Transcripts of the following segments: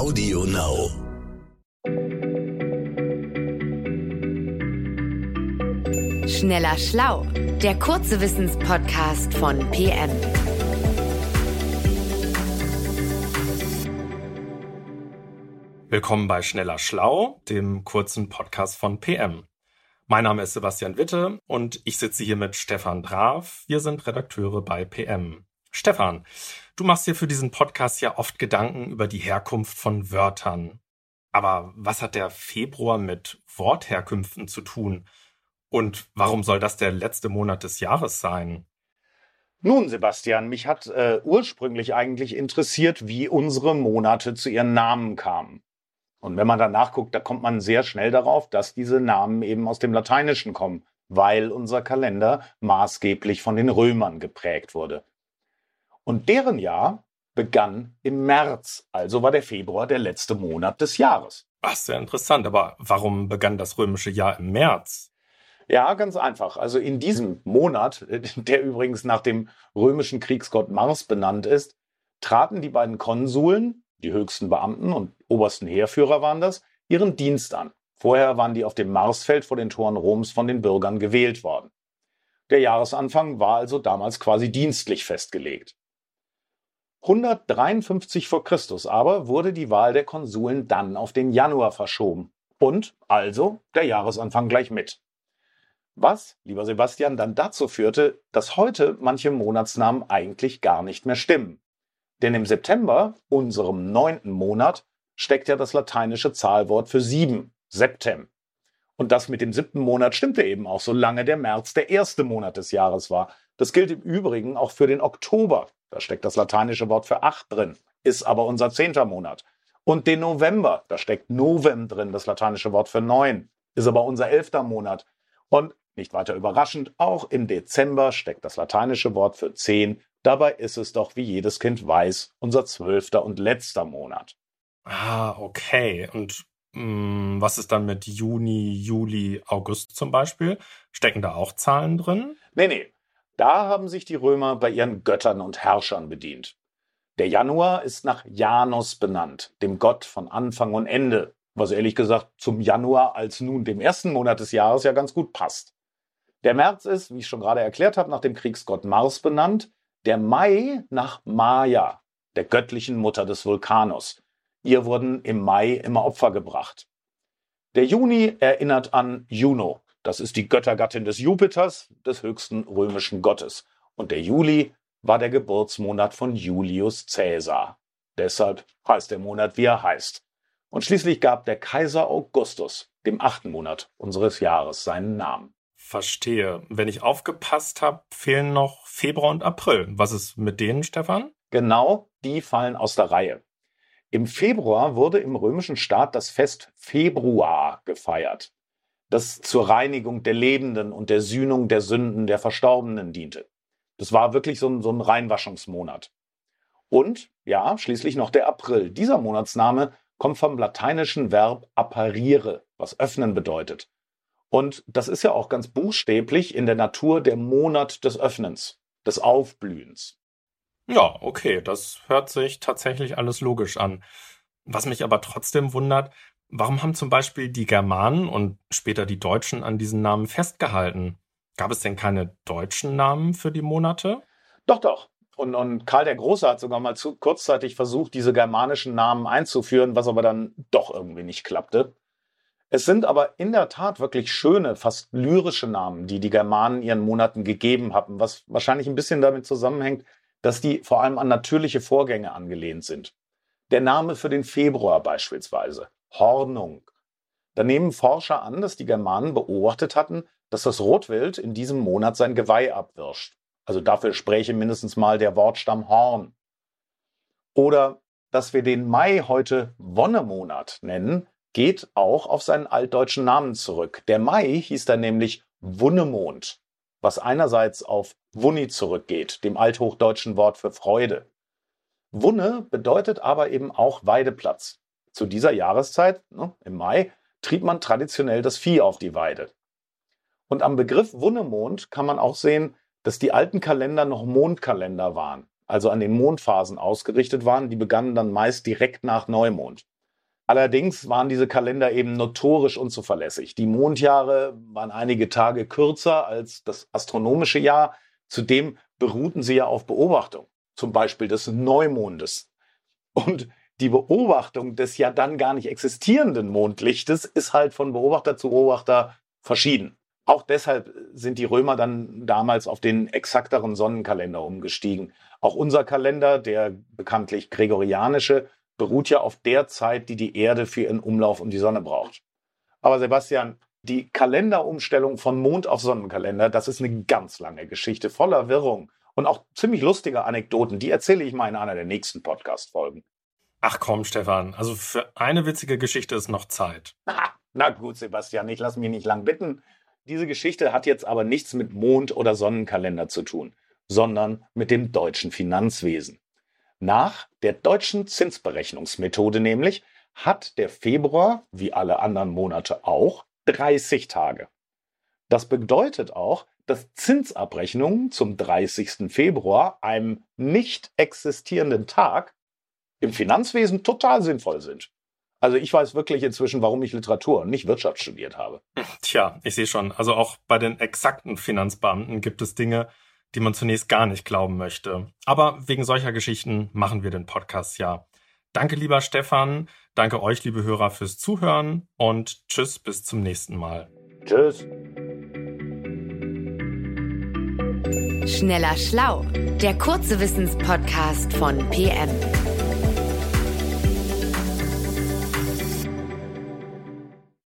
Audio Now. Schneller Schlau, der kurze Wissenspodcast von PM. Willkommen bei Schneller Schlau, dem kurzen Podcast von PM. Mein Name ist Sebastian Witte und ich sitze hier mit Stefan Draf. Wir sind Redakteure bei PM. Stefan, du machst dir für diesen Podcast ja oft Gedanken über die Herkunft von Wörtern. Aber was hat der Februar mit Wortherkünften zu tun? Und warum soll das der letzte Monat des Jahres sein? Nun, Sebastian, mich hat äh, ursprünglich eigentlich interessiert, wie unsere Monate zu ihren Namen kamen. Und wenn man da nachguckt, da kommt man sehr schnell darauf, dass diese Namen eben aus dem Lateinischen kommen, weil unser Kalender maßgeblich von den Römern geprägt wurde. Und deren Jahr begann im März, also war der Februar der letzte Monat des Jahres. Ach, sehr interessant. Aber warum begann das römische Jahr im März? Ja, ganz einfach. Also in diesem Monat, der übrigens nach dem römischen Kriegsgott Mars benannt ist, traten die beiden Konsuln, die höchsten Beamten und obersten Heerführer waren das, ihren Dienst an. Vorher waren die auf dem Marsfeld vor den Toren Roms von den Bürgern gewählt worden. Der Jahresanfang war also damals quasi dienstlich festgelegt. 153 vor Christus aber wurde die Wahl der Konsuln dann auf den Januar verschoben. Und also der Jahresanfang gleich mit. Was, lieber Sebastian, dann dazu führte, dass heute manche Monatsnamen eigentlich gar nicht mehr stimmen. Denn im September, unserem neunten Monat, steckt ja das lateinische Zahlwort für sieben, Septem. Und das mit dem siebten Monat stimmte eben auch, solange der März der erste Monat des Jahres war. Das gilt im Übrigen auch für den Oktober. Da steckt das lateinische Wort für acht drin, ist aber unser zehnter Monat. Und den November, da steckt Novem drin, das lateinische Wort für neun, ist aber unser elfter Monat. Und nicht weiter überraschend, auch im Dezember steckt das lateinische Wort für zehn. Dabei ist es doch, wie jedes Kind weiß, unser zwölfter und letzter Monat. Ah, okay. Und mh, hm, was ist dann mit Juni, Juli, August zum Beispiel? Stecken da auch Zahlen drin? Nee, nee. Da haben sich die Römer bei ihren Göttern und Herrschern bedient. Der Januar ist nach Janus benannt, dem Gott von Anfang und Ende, was ehrlich gesagt zum Januar als nun dem ersten Monat des Jahres ja ganz gut passt. Der März ist, wie ich schon gerade erklärt habe, nach dem Kriegsgott Mars benannt, der Mai nach Maya, der göttlichen Mutter des Vulkanus. Ihr wurden im Mai immer Opfer gebracht. Der Juni erinnert an Juno, das ist die Göttergattin des Jupiters, des höchsten römischen Gottes. Und der Juli war der Geburtsmonat von Julius Caesar. Deshalb heißt der Monat, wie er heißt. Und schließlich gab der Kaiser Augustus dem achten Monat unseres Jahres seinen Namen. Verstehe. Wenn ich aufgepasst habe, fehlen noch Februar und April. Was ist mit denen, Stefan? Genau, die fallen aus der Reihe. Im Februar wurde im römischen Staat das Fest Februar gefeiert, das zur Reinigung der Lebenden und der Sühnung der Sünden der Verstorbenen diente. Das war wirklich so ein, so ein Reinwaschungsmonat. Und ja, schließlich noch der April. Dieser Monatsname kommt vom lateinischen Verb apparire, was öffnen bedeutet. Und das ist ja auch ganz buchstäblich in der Natur der Monat des Öffnens, des Aufblühens. Ja, okay, das hört sich tatsächlich alles logisch an. Was mich aber trotzdem wundert, warum haben zum Beispiel die Germanen und später die Deutschen an diesen Namen festgehalten? Gab es denn keine deutschen Namen für die Monate? Doch, doch. Und, und Karl der Große hat sogar mal zu, kurzzeitig versucht, diese germanischen Namen einzuführen, was aber dann doch irgendwie nicht klappte. Es sind aber in der Tat wirklich schöne, fast lyrische Namen, die die Germanen ihren Monaten gegeben haben, was wahrscheinlich ein bisschen damit zusammenhängt, dass die vor allem an natürliche Vorgänge angelehnt sind. Der Name für den Februar beispielsweise, Hornung. Da nehmen Forscher an, dass die Germanen beobachtet hatten, dass das Rotwild in diesem Monat sein Geweih abwirscht. Also dafür spräche mindestens mal der Wortstamm Horn. Oder dass wir den Mai heute Wonnemonat nennen, geht auch auf seinen altdeutschen Namen zurück. Der Mai hieß dann nämlich Wunnemond, was einerseits auf Wunni zurückgeht, dem althochdeutschen Wort für Freude. Wunne bedeutet aber eben auch Weideplatz. Zu dieser Jahreszeit, ne, im Mai, trieb man traditionell das Vieh auf die Weide. Und am Begriff Wunnemond kann man auch sehen, dass die alten Kalender noch Mondkalender waren, also an den Mondphasen ausgerichtet waren, die begannen dann meist direkt nach Neumond. Allerdings waren diese Kalender eben notorisch unzuverlässig. Die Mondjahre waren einige Tage kürzer als das astronomische Jahr. Zudem beruhten sie ja auf Beobachtung, zum Beispiel des Neumondes. Und die Beobachtung des ja dann gar nicht existierenden Mondlichtes ist halt von Beobachter zu Beobachter verschieden. Auch deshalb sind die Römer dann damals auf den exakteren Sonnenkalender umgestiegen. Auch unser Kalender, der bekanntlich gregorianische, beruht ja auf der Zeit, die die Erde für ihren Umlauf um die Sonne braucht. Aber Sebastian, die Kalenderumstellung von Mond auf Sonnenkalender, das ist eine ganz lange Geschichte voller Wirrung und auch ziemlich lustige Anekdoten. Die erzähle ich mal in einer der nächsten Podcast-Folgen. Ach komm, Stefan, also für eine witzige Geschichte ist noch Zeit. Na gut, Sebastian, ich lasse mich nicht lang bitten. Diese Geschichte hat jetzt aber nichts mit Mond- oder Sonnenkalender zu tun, sondern mit dem deutschen Finanzwesen. Nach der deutschen Zinsberechnungsmethode nämlich hat der Februar, wie alle anderen Monate auch, 30 Tage. Das bedeutet auch, dass Zinsabrechnungen zum 30. Februar, einem nicht existierenden Tag, im Finanzwesen total sinnvoll sind. Also ich weiß wirklich inzwischen, warum ich Literatur und nicht Wirtschaft studiert habe. Tja, ich sehe schon. Also auch bei den exakten Finanzbeamten gibt es Dinge, die man zunächst gar nicht glauben möchte. Aber wegen solcher Geschichten machen wir den Podcast ja. Danke, lieber Stefan. Danke euch, liebe Hörer, fürs Zuhören und tschüss, bis zum nächsten Mal. Tschüss. Schneller Schlau, der kurze Wissenspodcast von PM.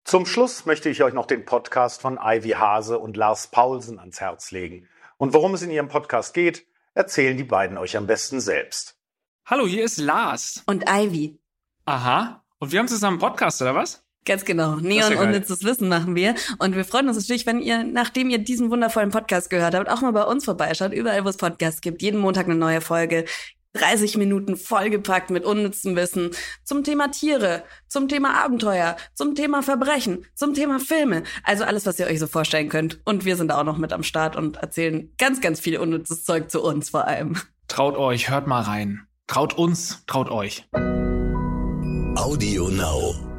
Zum Schluss möchte ich euch noch den Podcast von Ivy Hase und Lars Paulsen ans Herz legen. Und worum es in ihrem Podcast geht, erzählen die beiden euch am besten selbst. Hallo, hier ist Lars. Und Ivy. Aha. Und wir haben zusammen einen Podcast, oder was? Ganz genau. Neon ja unnützes Wissen machen wir. Und wir freuen uns natürlich, wenn ihr, nachdem ihr diesen wundervollen Podcast gehört habt, auch mal bei uns vorbeischaut. Überall, wo es Podcasts gibt. Jeden Montag eine neue Folge. 30 Minuten vollgepackt mit unnützem Wissen zum Thema Tiere, zum Thema Abenteuer, zum Thema Verbrechen, zum Thema Filme. Also alles, was ihr euch so vorstellen könnt. Und wir sind auch noch mit am Start und erzählen ganz, ganz viel unnützes Zeug zu uns vor allem. Traut euch, hört mal rein. Traut uns, traut euch. Audio Now.